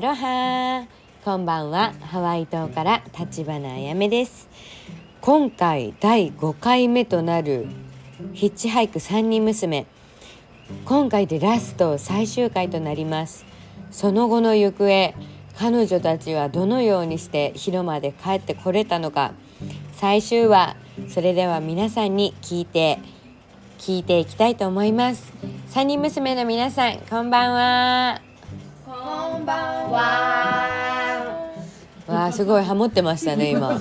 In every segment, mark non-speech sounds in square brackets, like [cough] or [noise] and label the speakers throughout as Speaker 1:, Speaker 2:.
Speaker 1: ロハこんばんは。ハワイ島から立花あやめです。今回第5回目となるヒッチハイク3人娘。今回でラスト最終回となります。その後の行方彼女たちはどのようにして広間で帰ってこれたのか。最終話それでは皆さんに聞いて聞いていきたいと思います。3人娘の皆さんこんばんは。
Speaker 2: こんばんは。
Speaker 1: わあすごいハモってましたね今。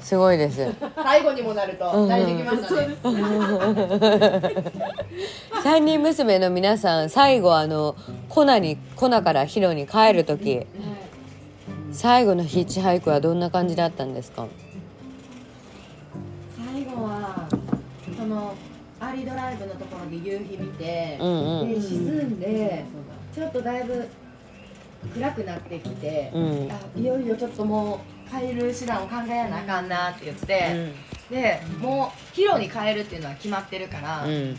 Speaker 1: すごいです。
Speaker 2: 最後にもなると慣れてきましたね。
Speaker 1: 三人娘の皆さん最後あのコナにコナからヒロに帰る時。最後のヒッチハイクはどんな感じだったんですか？
Speaker 2: 最後はそのアーリードライブのところで夕日見て、
Speaker 1: うんうん。
Speaker 2: で沈んでちょっとだいぶ暗くなってきて、
Speaker 1: うん。
Speaker 2: あいよいよちょっともう帰る手段を考えなあかんなって言って、でもうヒロに帰るっていうのは決まってるから、
Speaker 1: うん。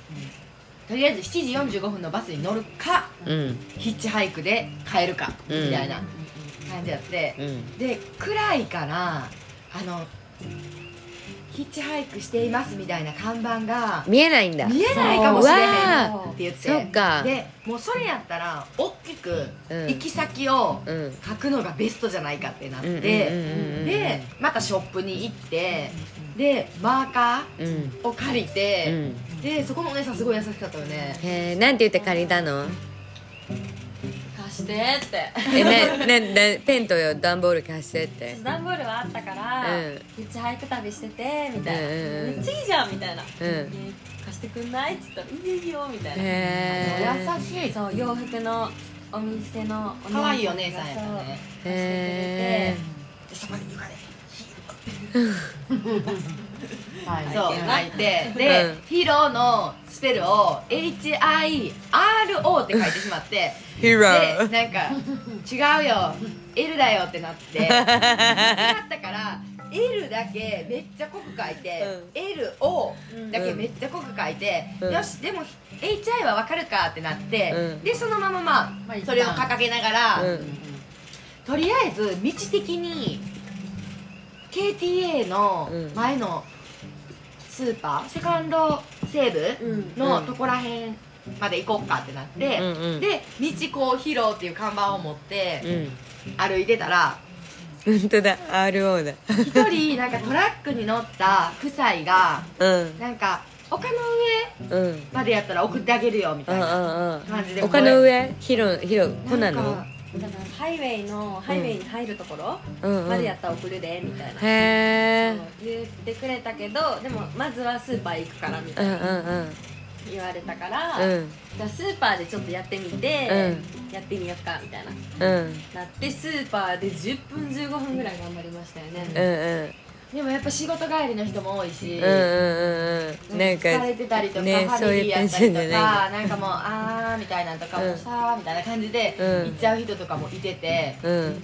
Speaker 2: とりあえず7時45分のバスに乗るか
Speaker 1: うん。
Speaker 2: ヒッチハイクで帰るか、
Speaker 1: うん。
Speaker 2: みたいな感じやって、
Speaker 1: うん。
Speaker 2: で暗いからあのヒッチハイクしていますみたいな看板が
Speaker 1: 見えないんだ。
Speaker 2: 見えないかもしれへん
Speaker 1: わ
Speaker 2: って言って。
Speaker 1: そっか。
Speaker 2: でもうそれやったら大きく
Speaker 1: うん。
Speaker 2: 行き先を
Speaker 1: うん。
Speaker 2: 書くのがベストじゃないかってなって、でまたショップに行ってでマーカ
Speaker 1: うん。
Speaker 2: ーを借り
Speaker 1: う
Speaker 2: て、
Speaker 1: ん。
Speaker 2: でそこのお姉さんすごい優しかったよね。
Speaker 1: へんて言って借りたの？
Speaker 3: 貸してって。
Speaker 1: えなななペンと段ボール貸してって。
Speaker 3: 段ボールはあったから、
Speaker 1: うん。
Speaker 3: ヒッチハイク旅しててみたいな、めっちゃいいじゃんみたいな、
Speaker 1: うん。
Speaker 3: え貸してくんないっつったら「いいよいいよ」みたいな、
Speaker 2: 優しい
Speaker 3: そう洋服のお店のお姉さんが
Speaker 2: 可愛いお姉さんやったね。
Speaker 3: そう
Speaker 1: へ
Speaker 2: でそこに床ではい、そう泣いてで、
Speaker 1: うん
Speaker 2: ヒロのスペルを HIRO って書いてしまって。でなんか違うよ。L だよってなって。[laughs] 違ったから L だけめっちゃ濃く書いて、LO だけめっちゃ濃く書いて、
Speaker 1: うん。
Speaker 2: よしでも HI はわかるかってなって、
Speaker 1: うん。
Speaker 2: でそのままま
Speaker 3: まあ
Speaker 2: あそれを掲げながら、
Speaker 1: うん。
Speaker 2: とりあえず道的に KTA の前のスーパーセカンド西部のとこらへんまで行こうかってなって、
Speaker 1: うんうん。
Speaker 2: で道こうヒロっていう看板を持って
Speaker 1: うん。
Speaker 2: 歩いてたら
Speaker 1: 本当だ。RO だ。
Speaker 2: 一人なんかトラックに乗った夫妻が
Speaker 1: うん。
Speaker 2: なんか丘の上
Speaker 1: うん。うん
Speaker 2: までやったら送ってあげるよみ
Speaker 1: うん
Speaker 2: たいな
Speaker 1: うん
Speaker 2: 感じで
Speaker 1: 丘の上ヒロヒロコナの？
Speaker 2: なんか
Speaker 3: だからハイウェイのハイウェイに入るところ
Speaker 1: うんうん。
Speaker 3: までやったら送るでみたいな、
Speaker 1: へえ
Speaker 3: そう言ってくれたけどでもまずはスーパー行くからみた
Speaker 1: う
Speaker 3: いな。
Speaker 1: んうんうん
Speaker 3: 言われたから、
Speaker 1: うん。
Speaker 3: じゃあスーパーでちょっとやってみて、
Speaker 1: う
Speaker 3: やってみようかみたいな。
Speaker 1: うん。
Speaker 3: なってスーパーで10分15分ぐらい頑張りましたよね、
Speaker 1: うんうん。
Speaker 2: でもやっぱ仕事帰りの人も多いし、
Speaker 1: うんうんうんうん。なんか
Speaker 2: 疲れてたりとか、
Speaker 1: ね
Speaker 2: ファミリーやったりとか
Speaker 1: な
Speaker 2: んかもうあーみたいなのとかもうさーみたいな感じで
Speaker 1: うん。
Speaker 2: 行っちゃう人とかもいてて、
Speaker 1: うん。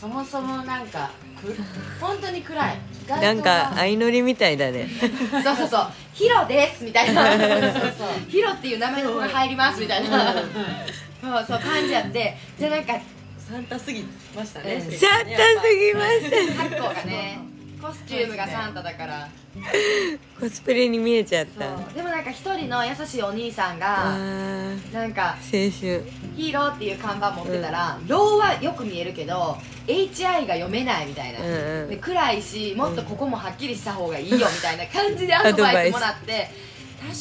Speaker 2: そもそもなんかく本当に暗い
Speaker 1: なんか相乗りみたいだね。
Speaker 2: そうそうそう「ヒロです」みたいな。そうそう「ヒロっていう名前の子が入ります」みたいな。そうそう感じやって。じゃあなんか
Speaker 3: サンタすぎましたね、
Speaker 2: うん。
Speaker 1: シャッターすぎまし
Speaker 2: ハッコがねコスチュームがサンタだから。
Speaker 1: たコスプレに見えちゃった。
Speaker 2: そう。でもなんか一人の優しいお兄さん
Speaker 1: あ
Speaker 2: が
Speaker 1: ー。
Speaker 2: なんか
Speaker 1: 青春。
Speaker 2: ヒーローっていう看板持ってたら、ローはよく見えるけど HI が読めないみたいな、
Speaker 1: うんうん。
Speaker 2: で暗いしもっとここもはっきりした方がいいよみたいな感じでアドバイスもらって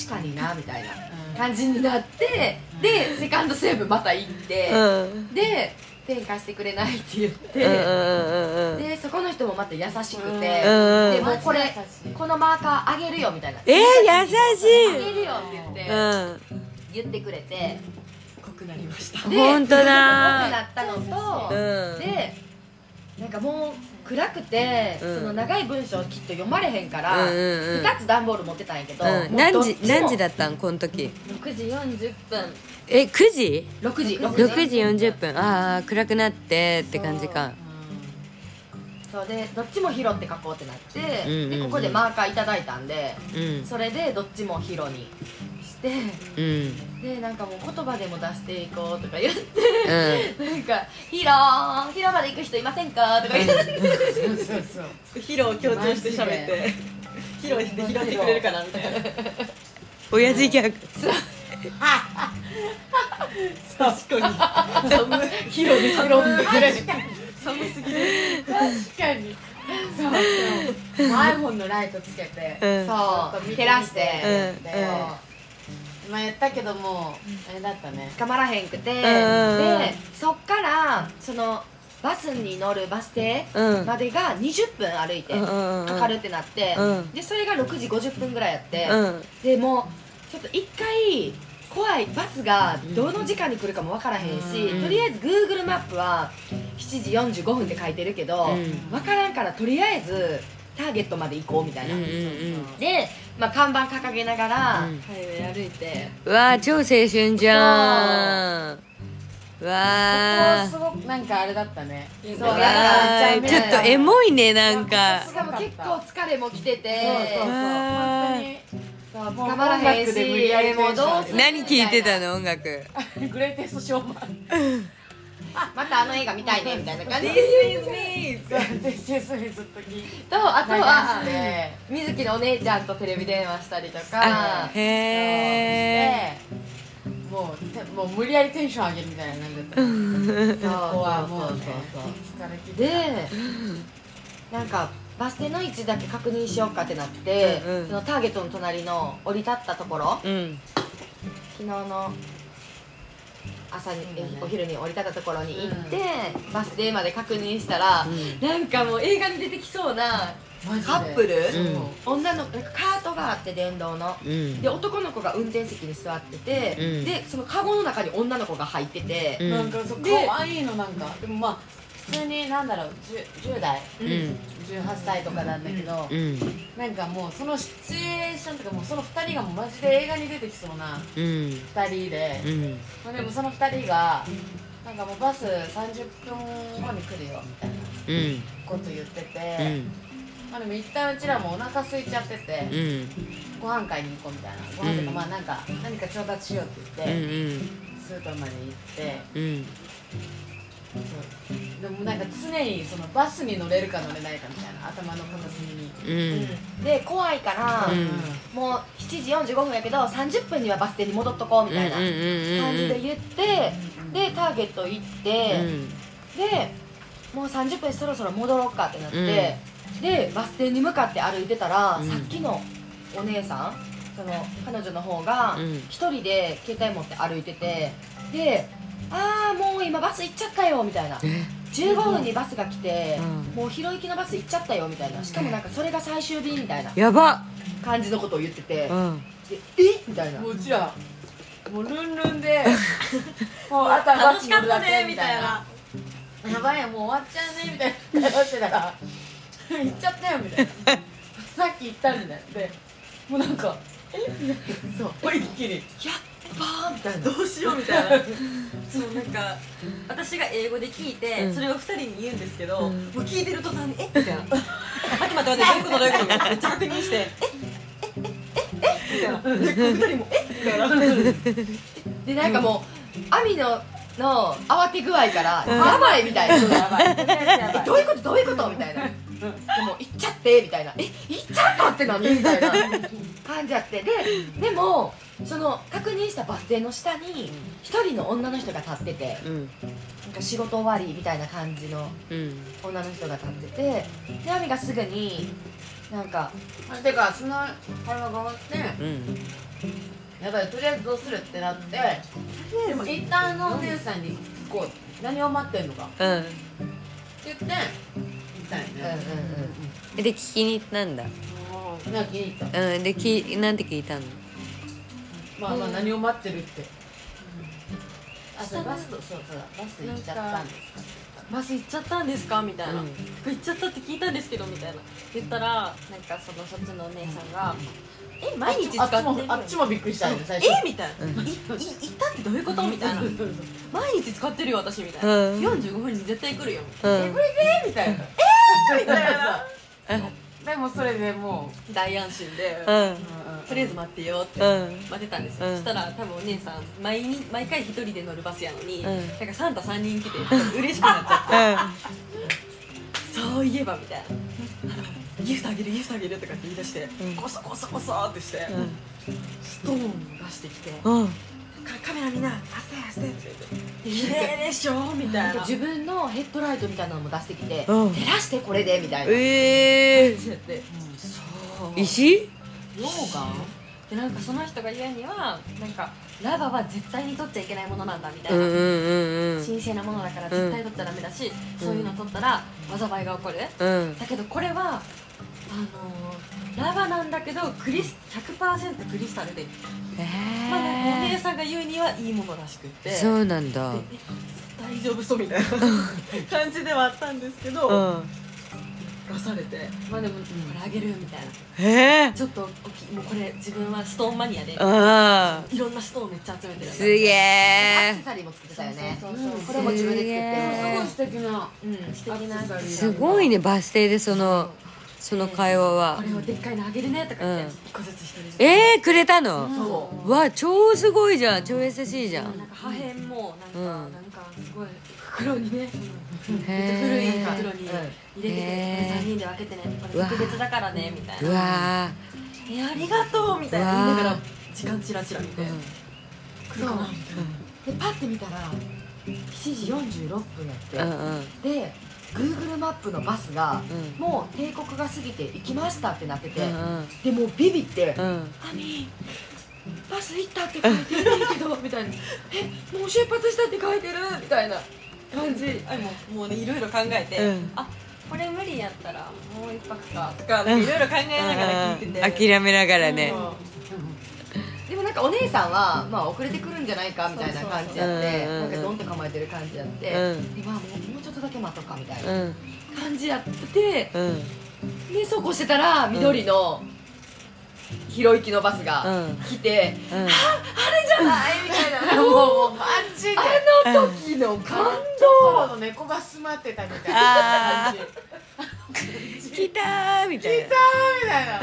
Speaker 2: 確かになみたいな感じになってでセカンドセーブまた行って、
Speaker 1: うん。
Speaker 2: でペン貸してくれないって言って、でそこの人ももまた優しくて、
Speaker 1: うん
Speaker 2: でもうこれこのマーカーあげるよみたいな。
Speaker 1: えー、優
Speaker 2: あ
Speaker 1: しい。
Speaker 2: げるよって言って、
Speaker 1: うん。
Speaker 2: 言ってくれて。
Speaker 3: 濃くなりました。
Speaker 2: で
Speaker 1: 本当
Speaker 2: 濃く
Speaker 1: だ
Speaker 2: なったのと、
Speaker 1: うん。
Speaker 2: でなんかもう暗くて、
Speaker 1: うん。
Speaker 2: その長い文章をきっと読まれへんから、
Speaker 1: うんうんうん。
Speaker 2: 2つ段ボール持ってたんやけど、
Speaker 1: うん、
Speaker 2: もう
Speaker 1: 何時何時だったんこの時
Speaker 3: ？6時40分。
Speaker 1: え9時
Speaker 2: ？6時。6
Speaker 1: 6時40分。ああ暗くなってって感じか。
Speaker 2: そう。でどっちもヒロって書こうってなって、
Speaker 1: うんうんうん。
Speaker 2: でここでマーカーいただいたんで
Speaker 1: うん。
Speaker 2: それでどっちもヒロにして
Speaker 1: うん
Speaker 2: でなんかもう言葉でも出していこうとか言って
Speaker 1: うん。
Speaker 2: なんか「ヒローヒロまで行く人いませんか?」とか言って。
Speaker 3: そうそうそう。
Speaker 4: ヒロを強調して喋って。ヒロで拾ってくれるかなみたいな。
Speaker 1: 親父ギャグ。
Speaker 4: 確かに。
Speaker 3: ヒロで拾ってくれる
Speaker 4: 寒すぎる
Speaker 3: 確かに。そうそう。iPhone のライトつけて
Speaker 1: うん。
Speaker 2: そう。照らして、
Speaker 1: うん。
Speaker 3: でまあやったけどもあれだったね。
Speaker 2: 捕まらへんくて、
Speaker 1: ん
Speaker 2: でそっからそのバスに乗るバス停
Speaker 1: うん。
Speaker 2: までが20分歩いてかかるってなって、
Speaker 1: うん。
Speaker 2: でそれが6時50分ぐらいやって、
Speaker 1: うん。
Speaker 2: でもうちょっと一回怖いバスがどの時間に来るかも分からへんし、
Speaker 1: うん。
Speaker 2: とりあえず Google マップは7時45分って書いてるけど、
Speaker 1: うん。
Speaker 2: 分からんからとりあえずターゲットまで行こうみたいな、
Speaker 1: うんうんうん。
Speaker 2: で、まあ、看板掲げながら、
Speaker 1: うん。
Speaker 3: ハイウェイ歩いて。
Speaker 1: うわー超青春じゃん。う。わー。
Speaker 3: ここすごくなんかあれだったね。
Speaker 2: そう
Speaker 1: う
Speaker 2: なんか
Speaker 1: わーちょっとエモいねなん
Speaker 2: し
Speaker 1: か
Speaker 2: かも結構疲れも来てて。
Speaker 3: そうそうそう。本当に。
Speaker 2: そうらへんし。もうどうする
Speaker 1: 何聞いてたの音楽。[laughs]
Speaker 3: グレイテストショーマン [laughs]
Speaker 2: またあの映画見たいねみたいな感じ。
Speaker 4: This is me!
Speaker 2: とあとは水木のお姉ちゃんとテレビ電話したりと
Speaker 1: あ
Speaker 2: か
Speaker 1: へえ
Speaker 3: でもうてもう無理やりテンション上げるみたいな感じだった
Speaker 2: そう
Speaker 3: ここはもうね
Speaker 2: そう
Speaker 3: 疲れ切って
Speaker 2: でなんかバス停の位置だけ確認しようかってなって、
Speaker 1: うんうん。
Speaker 2: そのターゲットの隣の降り立ったところ。
Speaker 1: うん。
Speaker 2: 昨日の朝に、お昼に降り立ったところに行って、バス停まで確認したら、
Speaker 1: うん。
Speaker 2: なんかもう映画に出てきそうなカップル、
Speaker 1: うん。
Speaker 2: 女のなんかカートがあって電動の。
Speaker 1: うん。
Speaker 2: で男の子が運転席に座ってて、
Speaker 1: うん。
Speaker 2: でそのカゴの中に女の子が入ってて、
Speaker 1: うん。
Speaker 3: なんかそう
Speaker 2: で
Speaker 3: 可愛いのなんか。でもまあ普通になんだろう 10, 10代。
Speaker 1: うん
Speaker 3: 18歳とかなんだけど、
Speaker 1: うん。
Speaker 3: なんかもうそのシチュエーションとかもうその2人がもうマジで映画に出てきそうな
Speaker 1: うん
Speaker 3: 2人で、
Speaker 1: うん。
Speaker 3: まあ、でもその2人がなんかもうバス30分後に来るよみたいな
Speaker 1: うん。
Speaker 3: こと言ってて、
Speaker 1: うん。
Speaker 3: まあでも一旦うちらもお腹空いちゃってて、
Speaker 1: うん。
Speaker 3: ご飯買いに行こうみたいな。ご飯とか
Speaker 1: うん。
Speaker 3: まあなんか何か調達しようって
Speaker 1: う
Speaker 3: 言って、
Speaker 1: ん
Speaker 3: スーパーまで行ってでもなんか常にそのバスに乗れるか乗れないかみたいな頭の片隅に、
Speaker 1: うん。
Speaker 2: で怖いから、
Speaker 1: うん。
Speaker 2: もう7時45分やけど30分にはバス停に戻っとこうみたいな感じで言って、でターゲット行って、でもう30分そろそろ戻ろうかってなって、でバス停に向かって歩いてたら、
Speaker 1: うん。
Speaker 2: さっきのお姉さんその彼女の方が
Speaker 1: うん。
Speaker 2: 一人で携帯持って歩いててで「ああもう今バス行っちゃったよ」みたいな。
Speaker 1: え
Speaker 2: ？15分にバスが来て、
Speaker 1: うん。
Speaker 2: もう広行きのバス行っちゃったよみたいな。しかもなんかそれが最終便みたいな。
Speaker 1: やば。
Speaker 2: 感じのことを言ってて、
Speaker 1: うん。
Speaker 2: でえ？みたいな。
Speaker 3: もううちらもうルンルンで [laughs] もうあとはバ
Speaker 4: 楽しかったね
Speaker 3: けみたい
Speaker 4: な。
Speaker 3: なやばいよもう終わっちゃうねみたいな。会話してたら行っちゃったよみたいな。[laughs] さっき行ったみたいな。でもうなんかえ？みたいな。そう。一気に
Speaker 2: やっばーみたいな。
Speaker 4: どうしようみたいな。そうなんか私が英語で聞いて、
Speaker 1: うん。
Speaker 4: それを二人に言うんですけど、
Speaker 1: うん。
Speaker 4: もう聞いてる途端に「え？みたいな「待って待って待ってどういうことどういうこと?」めっちゃ確認して「え？え？え？え？え？みたいな。で二人も「え？みたいな。
Speaker 2: でなんかもう亜美のの慌て具合からやばいみたいな。
Speaker 3: やばい。やばい
Speaker 2: どういうこと？どういうこと？みたいな。でも行っちゃってみたいな。え？行っちゃったって何みたいな感じやって。ででもその確認したバス停の下に一人の女の人が立ってて
Speaker 1: うん。
Speaker 2: なんか仕事終わりみたいな感じの
Speaker 1: うん。
Speaker 2: 女の人が立っててで亜美がすぐになんか
Speaker 3: あてかその会話が終わって
Speaker 1: うん。
Speaker 3: やばいとりあえずどうするってなってでも一旦あのお姉さんに聞こう。何を待ってんのか。って
Speaker 1: うん
Speaker 3: 言って一たいね
Speaker 2: うんうんうん
Speaker 1: で聞きに行ったんだ。
Speaker 2: うんなんか気に入った。
Speaker 1: うんできなんて聞いたの？
Speaker 2: まあまあ何を待ってるって。あそれバスとそうそう。だバス行っちゃったんですか？
Speaker 4: バス行っちゃったんですか？みたいな、
Speaker 1: うん
Speaker 4: 行っちゃったって聞いたんですけどみたいな。言ったらなんかそのそっちのお姉さんが「え毎日使
Speaker 2: あっ
Speaker 4: てる
Speaker 2: もあっちもびっくりしたよね最初。
Speaker 4: えみたいな「いい行ったってどういうこと?」みたいな「毎日使ってるよ私」みたいな。
Speaker 1: うん「
Speaker 4: 45分に絶対来るよ」
Speaker 1: うん。
Speaker 2: みたいな。
Speaker 4: みたいな。
Speaker 2: でもそれでも
Speaker 4: 大安心で。
Speaker 1: うん。
Speaker 2: う
Speaker 4: とりあえず待ってよって
Speaker 1: うん。
Speaker 4: 待ってたんですよ、
Speaker 1: うん。
Speaker 4: そしたら多分お姉さん毎日毎回一人で乗るバスやのに、
Speaker 1: うん。
Speaker 4: なんかサンタ3人来て嬉しくなっちゃって。そういえばみたいな。ギフトあげるギフトあげるとかって言い出して、
Speaker 1: うん。
Speaker 4: コソコソコソってして、
Speaker 1: うん。
Speaker 4: ストーンを出してきて、カメラみんな「あせあせ」って言って「[laughs] 綺麗でしょ」みたいな
Speaker 2: 自分のヘッドライトみたいなのも出してきて
Speaker 1: うん
Speaker 2: 照らしてこれでみたいな。
Speaker 1: ええ
Speaker 4: やってそう
Speaker 1: 石
Speaker 2: 溶岩？
Speaker 4: でなんかその人が言うにはなんかラバは絶対に取っちゃいけないものなんだみたいな、
Speaker 1: うんうんうんうん。
Speaker 4: 神聖なものだから絶対取っちゃダメだし、そういうの取ったら災いが起こる、
Speaker 1: うん。
Speaker 4: だけどこれはあのーラバなんだけどクリス100%クリスタルで、まあ、なんかお姉
Speaker 1: え
Speaker 4: さんが言うにはいいものらしくって。
Speaker 1: えそうなんだ。
Speaker 4: 大丈夫そうみたいな感じではあったんですけど、
Speaker 1: うん
Speaker 4: 出されてまあでもこれあげるみたいな。
Speaker 1: ええ。
Speaker 4: ちょっと大きいもうこれ自分はストーンマニアで
Speaker 1: あ
Speaker 4: いろんなストーンめっちゃ集めてる
Speaker 1: あすげ
Speaker 2: アク
Speaker 1: え
Speaker 2: セサリーも作ってたよね。
Speaker 4: そうそうそうそう。
Speaker 2: これも自分で作って
Speaker 1: すごい
Speaker 2: 素敵な
Speaker 4: うん素敵な
Speaker 2: アクセサリー
Speaker 1: すごいねバス停でそのその会話は。
Speaker 4: これをでっかいのあげるねとか言って
Speaker 1: うん。
Speaker 4: 一個ずつ一人ずつ。
Speaker 1: えー、くれたの？
Speaker 2: そう。
Speaker 1: わ超すごいじゃん。超優しいじゃん。
Speaker 4: なんか破片もなんか、
Speaker 1: うん。
Speaker 4: なんかすごい袋にね、めっちゃ
Speaker 1: へー
Speaker 4: 古い袋に入れてて、
Speaker 1: へー
Speaker 4: 3人で分けてねこれ特別だからねみたいうな
Speaker 1: わ
Speaker 4: えありがとうみたいな。言いながら時間チラチラ見て、
Speaker 1: ー
Speaker 4: 来るかな
Speaker 2: でパッて見たら7時46分やって。
Speaker 1: うんうん。うん
Speaker 2: で Google マップのバスが
Speaker 1: うん。
Speaker 2: もう帝国が過ぎて行きましたってなってて
Speaker 1: うん
Speaker 2: でもうビビって
Speaker 1: うん「
Speaker 2: アミバス行ったって書いてるけど」みたいな「えもう出発したって書いてる」みたいな感じ。
Speaker 4: あもうもうねいろいろ考えて、
Speaker 1: うん。
Speaker 4: あこれ無理やったらもう一泊かとかいろいろ考えながら聞いてて、
Speaker 1: 諦めながらね。
Speaker 2: でもなんかお姉さんは、まあ、遅れてくるんじゃないかみたいな感じやってなんかドンって構えてる感じやって、
Speaker 1: うん。
Speaker 2: でまあもうもうちょっとだけ待とうかみたいな
Speaker 1: うん。
Speaker 2: 感じやって
Speaker 1: うん。
Speaker 2: でそうこうしてたら緑の広行きのバスが
Speaker 1: うん。
Speaker 2: 来て、
Speaker 1: うん。
Speaker 2: あれじゃない？みたいな。もうもう
Speaker 3: マジで。
Speaker 2: あの時の感
Speaker 3: 道路の猫が住まってたみたいな。
Speaker 1: 来たーみたいな。
Speaker 3: みたいな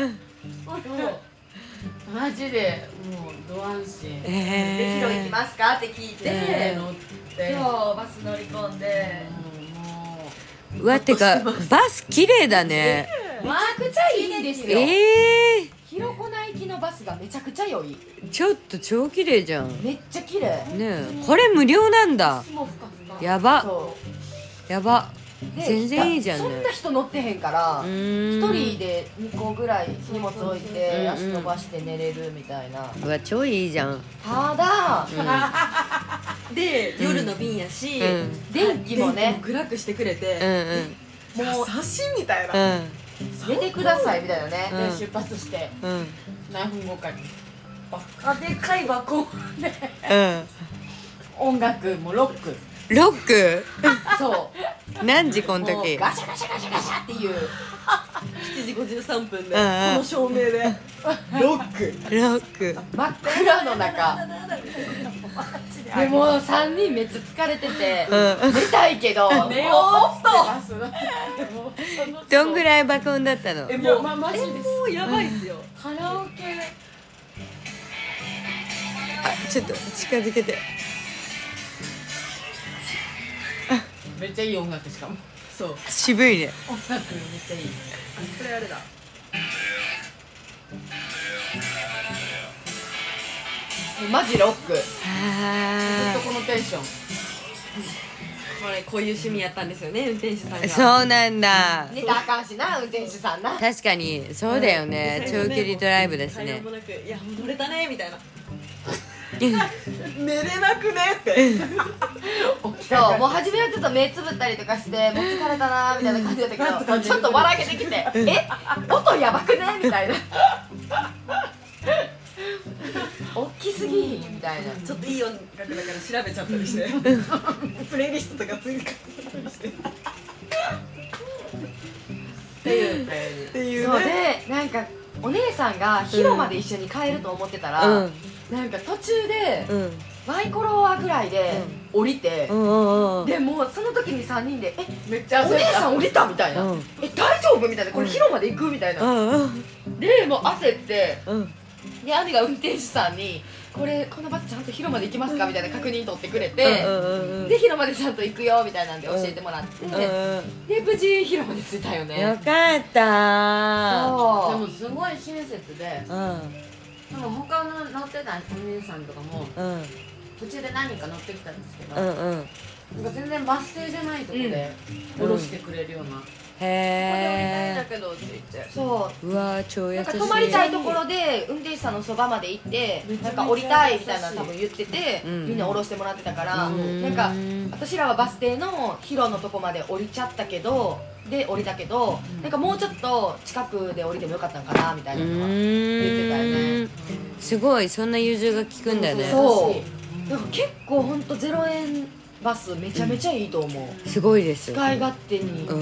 Speaker 3: もうマジでもうド安心。
Speaker 2: で
Speaker 1: え
Speaker 2: 広行きますか？って聞いて、
Speaker 1: え。
Speaker 3: 乗って。
Speaker 2: そうバス乗り込んで。
Speaker 3: も
Speaker 1: うわてかバス綺麗だね。
Speaker 2: めちゃくちゃいいんですよ、
Speaker 1: ええ
Speaker 2: 広子内行きのバスがめちゃくちゃ良い。
Speaker 1: ー、ちょっと超綺麗じゃん。ね
Speaker 2: めっちゃ綺麗。
Speaker 1: え。これ無料なんだ。
Speaker 2: もふかふか
Speaker 1: やば。
Speaker 2: そ
Speaker 1: やば。
Speaker 2: うで
Speaker 1: 全然いいじゃんね。
Speaker 2: そんな人乗ってへんから
Speaker 1: う
Speaker 2: 一人で2個ぐらい荷物置いて
Speaker 1: うん
Speaker 2: 足伸ばして寝れるみたいな。
Speaker 1: うわ超いいじゃん。
Speaker 2: ただ [laughs]
Speaker 4: で夜の便やし、
Speaker 1: うん。
Speaker 2: 電気もね
Speaker 4: 暗くしてくれ
Speaker 1: うん
Speaker 4: て、
Speaker 1: うん。
Speaker 2: もう
Speaker 3: 優しいみたいな。
Speaker 1: うん
Speaker 2: 出てくださいみたいなね、
Speaker 1: うん。
Speaker 2: で出発して。
Speaker 1: うん。
Speaker 3: 何分後かに。
Speaker 2: バカでかい箱で。
Speaker 1: うん。
Speaker 2: 音楽もロック
Speaker 1: ロック。
Speaker 2: そう。
Speaker 1: 何時この
Speaker 2: もう
Speaker 1: 時
Speaker 2: ガシャガシャガシャガシャっていう。
Speaker 4: 7時53分で、
Speaker 1: うんうん。
Speaker 4: この照明で。
Speaker 2: ロック。
Speaker 1: ロック。
Speaker 2: 真っ暗の中。でも3人めっちゃ疲れてて
Speaker 1: うん。
Speaker 2: 寝たいけど
Speaker 3: 寝よ
Speaker 2: も
Speaker 3: うと。
Speaker 1: どんぐらい爆音だったの？
Speaker 3: えもうまマジです
Speaker 4: もうやばいっすよ。
Speaker 2: うカラオケ。
Speaker 1: あちょっと近づけて
Speaker 3: めっちゃいい音楽しかも。
Speaker 4: そう。
Speaker 1: 渋いね。
Speaker 2: 音楽めっちゃいい
Speaker 4: これあれだ。
Speaker 2: マジロック。ずっ
Speaker 1: あ
Speaker 2: とこのテンション。
Speaker 4: これこういう趣味やったんですよね運転手さんが。
Speaker 1: ーそうなんだ。
Speaker 2: 寝たらあかんしな運転手さんな。
Speaker 1: 確かにそうだよね。長距離ドライブですね。
Speaker 4: 会話もなくいやもう乗れたねみたいな [laughs] 寝れなくねって。
Speaker 2: そうもう初めはちょっと目つぶったりとかしてもう疲れたなみたいな感じだったけど [laughs] ちょっと笑けてきて「え？音やばくね?」みたいな「大きすぎ」みたいな。
Speaker 4: ちょっといい音楽だから調べちゃったりして。プレイリストとか追加したりして。
Speaker 2: っていう
Speaker 4: っていう
Speaker 2: そう
Speaker 4: ね
Speaker 2: でなんかお姉さんが広まで一緒に帰ると思ってたら、
Speaker 1: うん。
Speaker 2: なんか途中で
Speaker 1: うん
Speaker 2: バイコロアぐらいで降りて、
Speaker 1: うんうんうん。
Speaker 2: でもうその時に3人で「え
Speaker 3: めっちゃ
Speaker 2: お姉さん降りた?」みたいな「
Speaker 1: うん。
Speaker 2: え大丈夫?」みたいな「これ広まで行く?」みたいな、
Speaker 1: うんうん。
Speaker 2: でもう焦って。
Speaker 1: うん。
Speaker 2: で亜美が運転手さんに「これこのバスちゃんと広まで行きますか?」みたいな確認取ってくれて、で広までちゃんと行くよみたいなんで教えてもらって、
Speaker 1: うん
Speaker 2: で無事広まで着いたよね。
Speaker 1: よかった
Speaker 2: そう。
Speaker 3: でもすごい親切で。
Speaker 1: うん
Speaker 3: なんか他の乗ってたお兄さんとかも
Speaker 1: うん。
Speaker 3: 途中で何人か乗ってきたんですけど、
Speaker 1: うんうん。
Speaker 3: なんか全然バス停じゃないとこで降ろしてくれるような、ここで降りたいん
Speaker 1: へ
Speaker 3: だけどって言って。
Speaker 2: そう
Speaker 1: えうわー超優しい。
Speaker 2: なんか泊まりたいところで運転手さんのそばまで行ってなんか降りたいみたいなの多分言ってて、
Speaker 1: うん。
Speaker 2: みんな降ろしてもらってたから、
Speaker 1: うん。
Speaker 2: なんか私らはバス停の広のとこまで降りちゃったけどで降りたけど、なんかもうちょっと近くで降りてもよかったんかなみたいなのは言ってたよね。
Speaker 1: すごいそんな融通が利くんだね。
Speaker 2: そう。なんか結構ほんと0円バスめちゃめちゃいいと思う、
Speaker 1: すごいです
Speaker 2: 使い勝手にって、
Speaker 3: も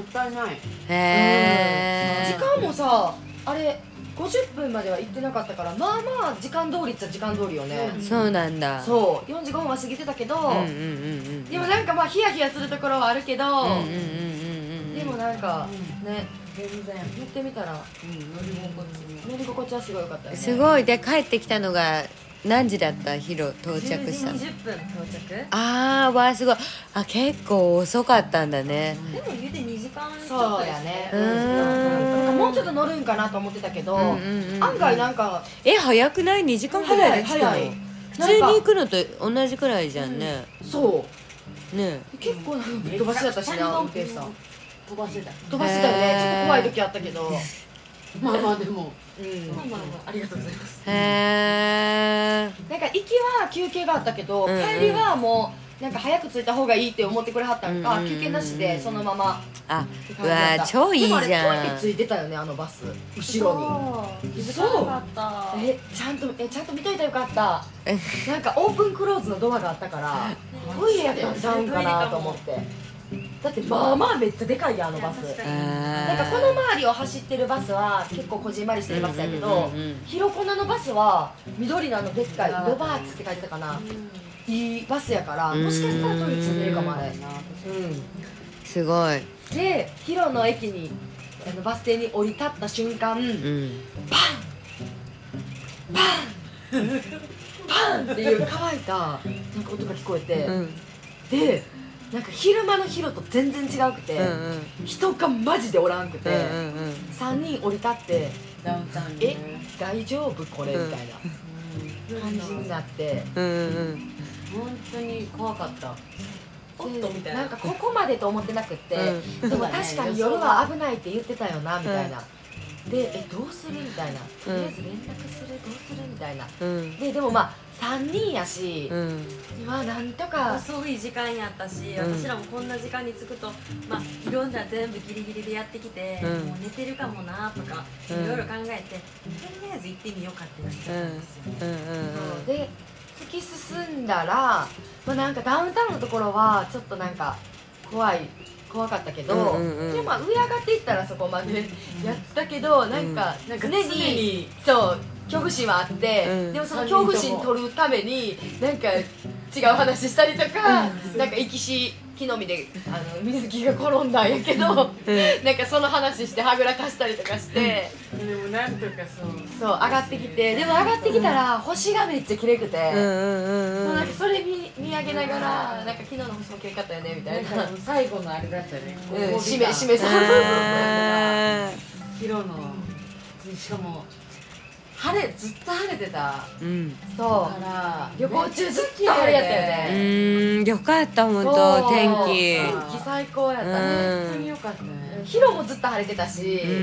Speaker 3: ったいない。
Speaker 1: へえ
Speaker 2: 時間もさあれ50分までは行ってなかったからまあまあ時間通りっちゃ時間通りよね、
Speaker 1: そうなんだ。
Speaker 2: そう。45分は過ぎてたけど、でもなんかまあヒヤヒヤするところはあるけど、でもなんかね
Speaker 3: 全然、
Speaker 2: 乗ってみたら
Speaker 3: うん、乗り心地も
Speaker 2: 乗り心地はすごい良かったよね。
Speaker 1: すごい。で帰ってきたのが何時だった？ヒロ到着したの。
Speaker 3: 10時20分到着。
Speaker 1: あーわーすごい。あ結構遅かったんだね。
Speaker 3: でも言うて2時間
Speaker 2: そうやね。
Speaker 1: うーん。
Speaker 2: もうちょっと乗るんかなと思ってたけど、
Speaker 1: うんうん
Speaker 2: 案外なんか
Speaker 1: え早くない？2時間ぐらいで着くの？普通に行くのと同じくらいじゃんね。
Speaker 2: そう
Speaker 1: ね
Speaker 2: 結構なんか飛ばしだったしな運転手さん
Speaker 3: 飛ばしてた
Speaker 2: 飛ばしてたよね。ちょっと怖い時あったけど
Speaker 3: まあまあでも
Speaker 2: うん。
Speaker 3: まあまあまあありがとうございます
Speaker 1: へえ
Speaker 2: なんか行きは休憩があったけど、
Speaker 1: うんうん。
Speaker 2: 帰りはもうなんか早く着いた方がいいって思ってくれはったんか、
Speaker 1: うんうんうん。
Speaker 2: 休憩なしでそのまま。
Speaker 1: あ
Speaker 2: って
Speaker 1: うわ
Speaker 2: 感じだった。
Speaker 1: ー超いいじ
Speaker 2: でもあれ
Speaker 1: ゃん
Speaker 2: トイレついてたよねあのバス。後ろに。
Speaker 3: 気
Speaker 2: づかなか
Speaker 3: った
Speaker 2: えちゃんとえちゃんと見といたらよかった。
Speaker 1: え
Speaker 2: なんかオープンクローズのドアがあったから [laughs] トイレやったんちゃうんかなと思ってだってまあまあめっちゃでかいやんあのバス。なんかこの周りを走ってるバスは結構こじんまりしてるバスやけど、
Speaker 1: うんうんうんうん。
Speaker 2: ヒロコナのバスは緑のあのでっかいロバーツって書いてたかな、いいバスやからもしかしたらトイレついてるかもあれ、う
Speaker 1: すごい。
Speaker 2: ん、でヒロの駅にあのバス停に降り立った瞬間、
Speaker 1: うん。
Speaker 2: パンっていう乾いたなんか音が聞こえて、
Speaker 1: うん。
Speaker 2: でなんか昼間のヒロと全然違くて、
Speaker 1: うんうん。
Speaker 2: 人がマジでおらんくて、
Speaker 1: うんうん
Speaker 2: 3人降り立って
Speaker 3: ダウンタウン
Speaker 2: え
Speaker 3: ね。
Speaker 2: 大丈夫これみたいな感じになって。
Speaker 1: うんうん
Speaker 3: 本当に怖かった。おっとみたいな。
Speaker 2: なんかここまでと思ってなくって、
Speaker 1: う
Speaker 2: でも確かに夜は危ないって言ってたよなみたいな、でえどうするみたいな。とりあえず連絡するどうするみたいな。
Speaker 1: うん。
Speaker 2: ででもまあ3人やし
Speaker 1: う、ん。
Speaker 2: まあなんとか。
Speaker 5: 遅い時間やったし、
Speaker 1: うん。
Speaker 5: 私らもこんな時間に着くと、まあ、いろんな全部ギリギリでやってきて、
Speaker 1: うん。
Speaker 5: もう寝てるかもなとかい
Speaker 1: うん。
Speaker 5: ろいろ考えて、とりあえず行ってみようかってなっちゃったんですよ、
Speaker 1: うんうんうん。
Speaker 2: で突き進んだら、まあ、なんかダウンタウンのところはちょっとなんか怖い怖かったけど、
Speaker 1: うんうんうん。
Speaker 2: でもまあ上上がっていったらそこまで [laughs] やったけどなんか
Speaker 3: なんか
Speaker 2: 常に,、
Speaker 3: 常に
Speaker 2: そう恐怖心はあって、
Speaker 1: うん。
Speaker 2: でもその恐怖心取るためになんか違う話したりとか、なんか生きし木の実であの水木が転んだんやけど、なんかその話してはぐらかしたりとかして、
Speaker 3: でもなんとかそう。
Speaker 2: そう上がってきてでも上がってきたら星がめっちゃ綺麗くて。
Speaker 1: うんうんうん
Speaker 2: そうなんかそれ見見上げながらなんか昨日の星も綺麗かったよねみた
Speaker 3: な。いん
Speaker 2: な、
Speaker 3: か最後のあれだったね。
Speaker 2: うん、締め締めそう
Speaker 1: あ
Speaker 3: ヒロのしかも晴れずっと晴れてた。
Speaker 1: うん。
Speaker 2: そ
Speaker 3: から
Speaker 2: う。旅行中ずっと晴れやったよ
Speaker 1: う
Speaker 2: ね。
Speaker 1: ーん。よかった本
Speaker 2: そう。
Speaker 1: 当天気。
Speaker 2: 天気最高やったね
Speaker 1: うん。
Speaker 3: 本当に良かったね。
Speaker 2: ヒロもずっと晴れてたし
Speaker 1: うんうんう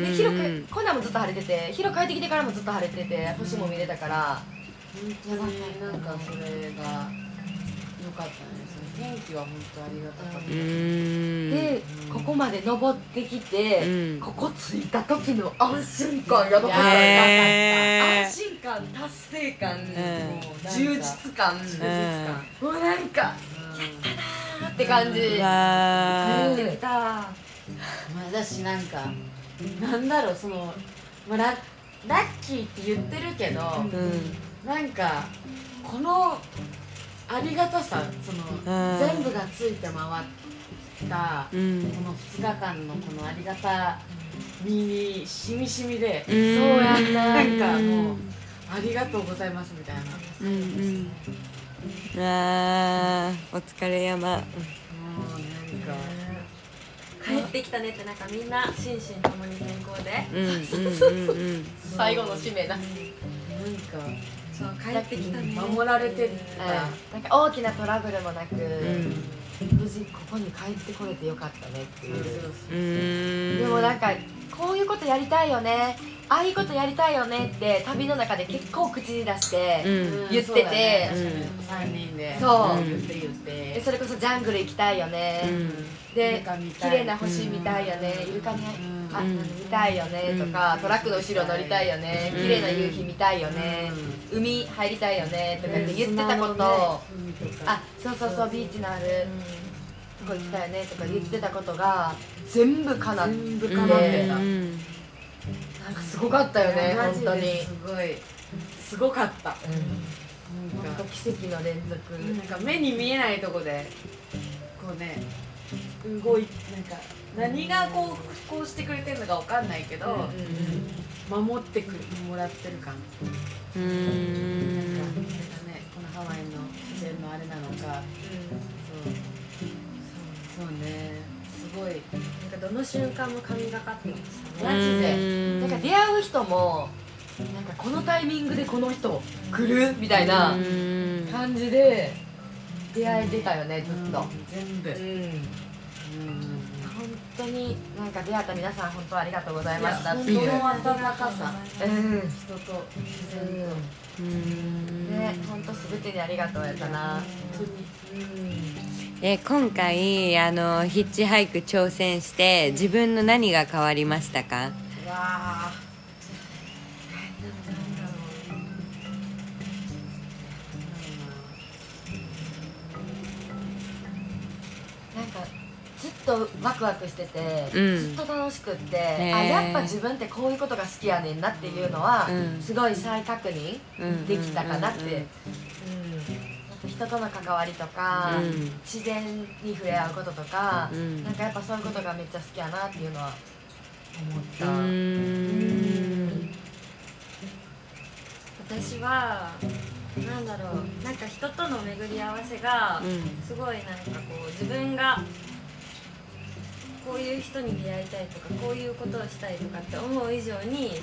Speaker 1: ん
Speaker 2: でヒロくコナンもずっと晴れててヒロ帰ってきてからもずっと晴れてて星も見れたから。
Speaker 3: 本当になんかそれが良かったねその天気は本当ありがたかった。
Speaker 2: でここまで登ってきて、
Speaker 1: うん。
Speaker 2: ここ着いた時の安心感やばかった、安心感達成感、充実感、
Speaker 3: 充実
Speaker 1: うん。
Speaker 3: 感
Speaker 2: もうなんか
Speaker 3: うん
Speaker 2: って感じ、帰ってきた
Speaker 3: まあ私なんかなんだろうその、まあ、ララッキーって言ってるけど、
Speaker 1: うん。
Speaker 3: なんかこのありがたさその、
Speaker 1: うん。
Speaker 3: 全部がついて回った、
Speaker 1: うん。
Speaker 3: この2日間のこのありがたみにしみしみで、
Speaker 1: そう
Speaker 2: やんな
Speaker 3: なんかもうありがとうございますみたいな。
Speaker 1: うんうん。あーお疲れ山。
Speaker 3: もうなんか
Speaker 4: 帰ってきたねってなんかみんな心身ともに健康で。
Speaker 1: うんうんうんうん。[laughs]
Speaker 2: 最後の締めだ、
Speaker 3: なんか
Speaker 4: そう帰ってきたね。
Speaker 3: 守られてた、
Speaker 2: なんか大きなトラブルもなく、
Speaker 1: うん。
Speaker 2: 無事ここに帰ってこれてよかったねっていう、
Speaker 1: うーん。
Speaker 2: でもなんかこういうことやりたいよねああいうことやりたいよねって旅の中で結構口に出して、
Speaker 1: うん。
Speaker 2: 言ってて。
Speaker 3: そうだね。確かに3人で。
Speaker 2: そう。
Speaker 3: 言って言って。
Speaker 2: でそれこそジャングル行きたいよね、で綺麗な星見たいよね、イルカに、あ
Speaker 1: うん。
Speaker 2: 見たいよね。とか、トラックの後ろ乗りたいよね、
Speaker 1: うん。
Speaker 2: 綺麗な夕日見たいよね、海入りたいよね。とかって言ってたこと。を、あそうそうそうビーチのあるとこ行きたいよね。とか言ってたことが全部叶って
Speaker 3: 全部
Speaker 1: うん
Speaker 3: 叶ってた、
Speaker 1: うん
Speaker 2: なんかすごかったよね本当に。
Speaker 3: ですごい。すごかった、
Speaker 2: うん。
Speaker 3: なんか。
Speaker 2: 奇跡の連続、
Speaker 3: なんか目に見えないとこでこうね動いなんか何がこうこうしてくれてるのかわかんないけど、守ってくれもらってる感。
Speaker 1: うー
Speaker 3: なん。かなんか
Speaker 1: ん
Speaker 3: ねこのハワイの自然のあれなのか。そうそう。そうね。すごい。
Speaker 4: なんかどの瞬間も神がかってましたね
Speaker 3: マジで。
Speaker 1: うん。
Speaker 2: なんか出会う人もなんかこのタイミングでこの人来るみたいな
Speaker 1: うん。
Speaker 2: 感じで出会えてたよねずっと、
Speaker 3: 全部、
Speaker 2: うん。
Speaker 3: うん
Speaker 2: 本当になんか出会った皆さん本当ありがとうございましたって
Speaker 3: 人
Speaker 2: いう
Speaker 3: の温かさ。
Speaker 2: うん。
Speaker 3: 人と自然と。
Speaker 1: うん。
Speaker 2: ね本当すべてにありがとうやったな。
Speaker 3: 本当に
Speaker 1: え今回あのヒッチハイク挑戦して自分の何が変わりましたか？
Speaker 2: ずっとワクワクしてて、
Speaker 1: うん。
Speaker 2: ずっと楽しくって、
Speaker 1: ー。
Speaker 2: あやっぱ自分ってこういうことが好きやねんなっていうのは、
Speaker 1: うん。
Speaker 2: すごい再確認
Speaker 1: うん
Speaker 2: できたかなって、
Speaker 1: うん。
Speaker 2: うん人との関わりとか、
Speaker 1: うん。
Speaker 2: 自然に触れ合うこととか、
Speaker 1: うん。
Speaker 2: なんかやっぱそういうことがめっちゃ好きやなっていうのは思った、
Speaker 4: 私はなんだろうなんか人との巡り合わせが
Speaker 1: うん。
Speaker 4: すごいなんかこう自分がこういう人に出会いたいとかこういうことをしたいとかって思う以上に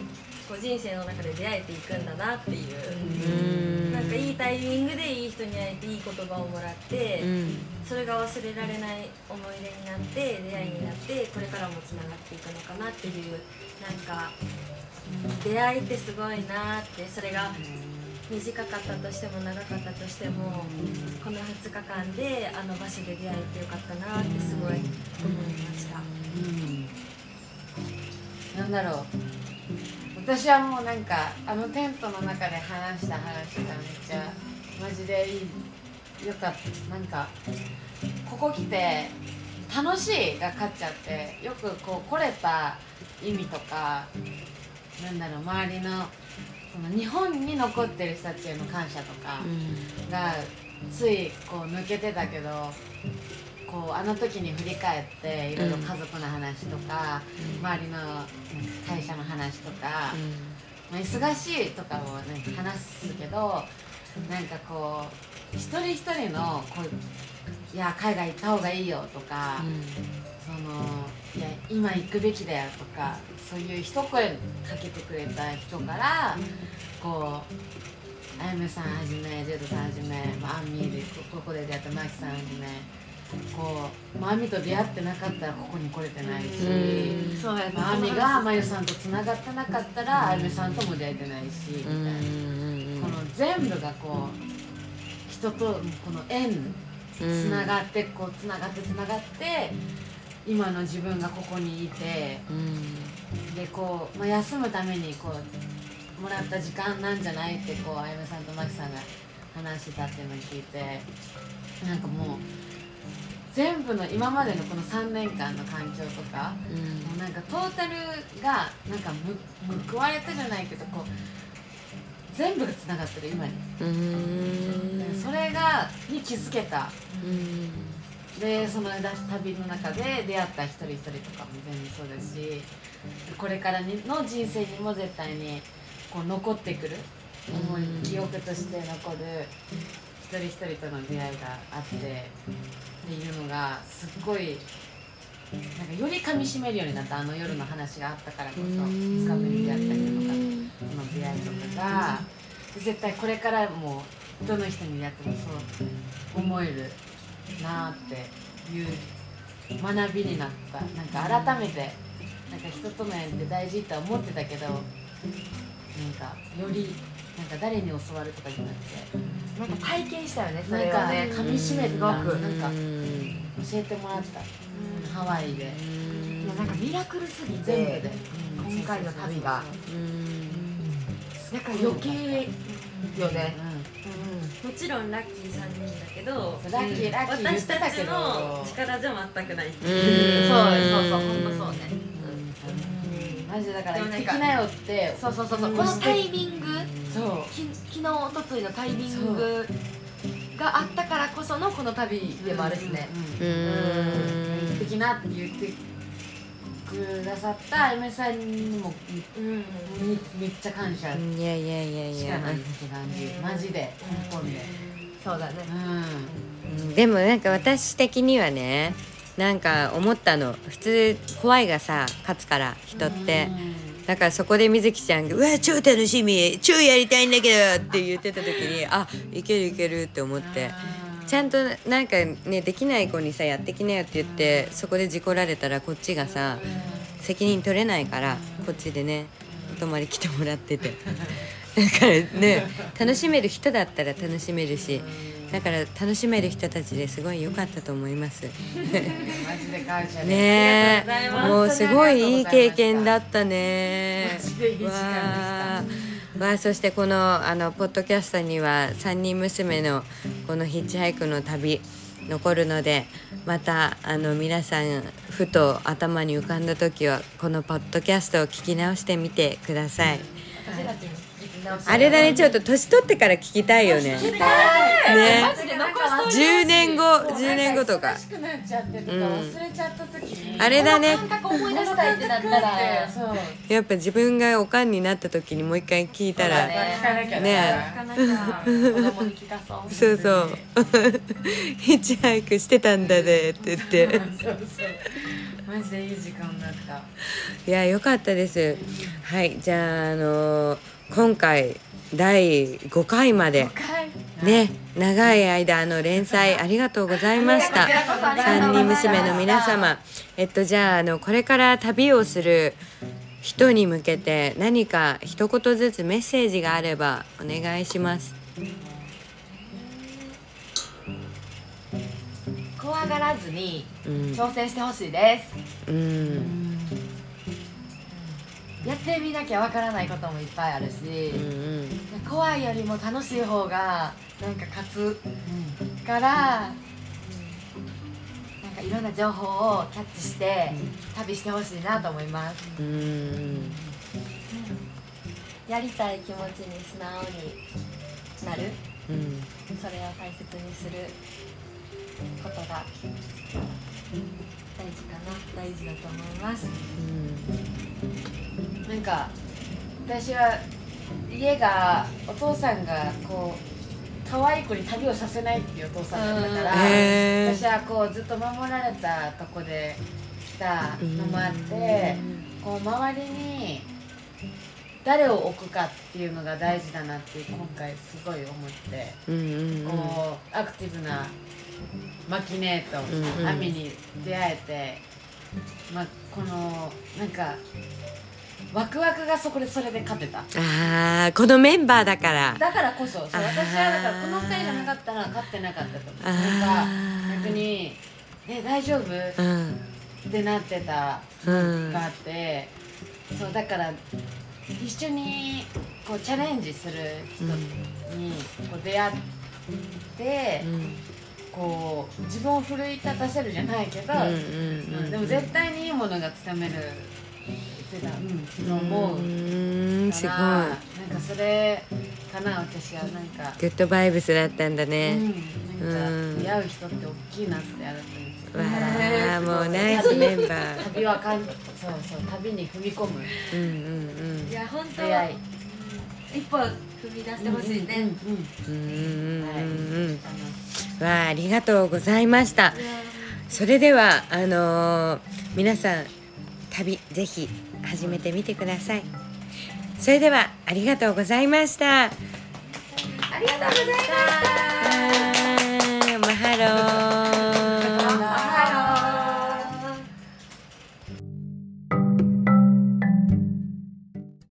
Speaker 4: こう人生の中で出会えていくんだなっていう、
Speaker 1: うん。
Speaker 4: なんかいいタイミングでいい人に会えていい言葉をもらって、
Speaker 1: うん。
Speaker 4: それが忘れられない思い出になって出会いになってこれからもつながっていくのかなっていうなんか出会いってすごいなってそれが短かったとしても長かったとしてもこの2日間であの場所で出会えてよかったなってすごい思いました。
Speaker 3: なんだろう。私はもうなんかあのテントの中で話した話がめっちゃマジでいいよかった。なんかここ来て楽しいが勝っちゃってよくこう来れた意味とかなんだろう周りのその日本に残ってる人たちへの感謝とかがついこう抜けてたけどこうあの時に振り返っていろいろ家族の話とか、周りの会社の話とか、まあ、忙しいとかもね話すけどなんかこう一人一人のこういや海外行った方がいいよとか、そのいや今行くべきだよとかそういう一声かけてくれた人からこうあやめさんはじめジェドさんはじめ、まあ、アンミーでこここで出会ったマキさんはじめこう、まあ、アミと出会ってなかったらここに来れてないし。
Speaker 1: うん。
Speaker 2: そうや
Speaker 3: まあ、アミがまゆさんとつながってなかったらあゆめさんとも出会えてないしみたいな、この全部がこう人とこの縁つながってこうつながってつながって今の自分がここにいてでこう、まあ、休むためにこうもらった時間なんじゃないってこうあゆめさんとまきさんが話してたっていうのを聞いてなんかもう全部の今までのこの3年間の環境とかもうなんかトータルがなんかむ報われたじゃないけどこう全部がつながってる今に、それがに気づけたでその旅の中で出会った一人一人とかも全部そうだしこれからの人生にも絶対にこう残ってくる思い記憶として残る一人一人との出会いがあってっていうのがすっごいなんかより噛みしめるようになったあの夜の話があったからこそつかめるであったりとかの出会いとかが絶対これからもどの人に出会ってもそう思えるなあっていう学びになった。なんか改めてなんか人との縁って大事って思ってたけどなんかよりなんか誰に教わるとかじゃなくて
Speaker 2: なんか体験したよねそ
Speaker 3: なんか
Speaker 2: れはね
Speaker 3: 噛みしめてなんか教えてもらった。ハワイで。
Speaker 2: なんかミラクルすぎて
Speaker 3: 全部で。
Speaker 2: 今回の旅が。なんか余計よね
Speaker 5: もちろんラッキー3人だけど
Speaker 3: ラッキーラッキー
Speaker 5: 私たちの力じゃ全くないって
Speaker 1: う
Speaker 5: いう、
Speaker 1: ん。
Speaker 2: そうそうそう本当そうね。
Speaker 3: マジでだから行ってきなよって
Speaker 2: そうそうそうそう。このタイミング
Speaker 3: そう。
Speaker 2: き昨日おとついのタイミングがあったからこそのこの旅でもあるしね。
Speaker 1: う
Speaker 3: 行って
Speaker 1: ん。
Speaker 3: きなって言ってくださったあゆめさんにも
Speaker 5: うん
Speaker 3: みめっちゃ感謝。
Speaker 1: いやいやいやいや。
Speaker 3: ないって感じマジで根本で
Speaker 2: そうだね。
Speaker 3: うん。
Speaker 1: うんでもなんか私的にはねなんか思ったの。普通怖いがさ勝つから人って。だからそこでみずきちゃんが「うわ超楽しみ。超やりたいんだけど」って言ってた時にあいけるいけるって思ってちゃんとなんかねできない子にさやってきなよって言ってそこで事故られたらこっちがさ責任取れないからこっちでねお泊まり来てもらってて。だからね楽しめる人だったら楽しめるしだから楽しめる人たちですごい良かったと思います。ねもうすごいいい経験だったね。
Speaker 3: マジでいい時間でした
Speaker 1: まあそしてこのあのポッドキャストには3人娘のこのヒッチハイクの旅残るのでまたあの皆さんふと頭に浮かんだ時はこのポッドキャストを聞き直してみてください。あれだねちょっと年取ってから聞きたいよね。ね。
Speaker 2: マジで残し
Speaker 1: 10年後10年後とか。あれだね。やっぱ自分がおかんになった時にもう一回聞いたら
Speaker 2: ね。そう
Speaker 1: そう。[laughs] ヒッチハイクしてたんだでって言って。
Speaker 3: マジでいい時間だった。
Speaker 1: いや良かったです。はいじゃああの今回第5回まで。ね長い間あの連載ありがとうございました。三人娘の皆様。えっとじゃああのこれから旅をする人に向けて何か一言ずつメッセージがあればお願いします。
Speaker 2: 怖がらずに
Speaker 1: うん。
Speaker 2: 挑戦してほしいです。
Speaker 1: うん
Speaker 2: やってみなきゃわからないこともいっぱいあるし
Speaker 1: うん
Speaker 2: 怖いよりも楽しい方がなんか勝つからなんかいろんな情報をキャッチして旅してほしいなと思います。
Speaker 1: うんうん。
Speaker 5: やりたい気持ちに素直になる。
Speaker 1: うん。
Speaker 5: それを大切にすることが大事かな大事だと思います。
Speaker 3: なんか私は家がお父さんがこう可愛い子に旅をさせないっていうお父さんだったから、
Speaker 1: へー
Speaker 3: 私はこうずっと守られたとこでたのもあってこう周りに誰を置くかっていうのが大事だなって今回すごい思って
Speaker 1: うんうんうん。
Speaker 3: こうアクティブなマキネート、
Speaker 1: うんうん。
Speaker 3: アミに出会えて、まあ、このなんかワクワクがそこでそれで勝てた。
Speaker 1: ああこのメンバーだから。
Speaker 3: だからこそそう私はだからこの2人じゃなかったら勝ってなかったと思う。なんか逆に「え大丈夫?」
Speaker 1: うん。
Speaker 3: ってなってた
Speaker 1: うん。
Speaker 3: があって、そうだから一緒にこうチャレンジする人にこう出会って、
Speaker 1: うん
Speaker 3: こう自分を奮い立たせるじゃないけど、
Speaker 1: うんうん
Speaker 3: うんでも絶対にいいものがつかめるって思う
Speaker 1: うーんすごい。
Speaker 3: からなんかそれかな私はなんか、
Speaker 1: グッドバイブスだったんだ
Speaker 3: う
Speaker 1: ね、
Speaker 3: ん、なん。
Speaker 1: うん
Speaker 3: か出会う人って大きいなって改めて。
Speaker 1: わあもうナイスメンバー
Speaker 3: 旅はかんそうそう旅に踏み込む。
Speaker 1: うんうん
Speaker 5: いや本当一歩踏み出してほしいね、
Speaker 3: うんうんうん
Speaker 1: うん。うんうんうん
Speaker 3: あの
Speaker 1: わあありがとうございました。それではあのー皆さん旅ぜひ始めてみてください。それではありがとうございました。ありがとうございました。マハロー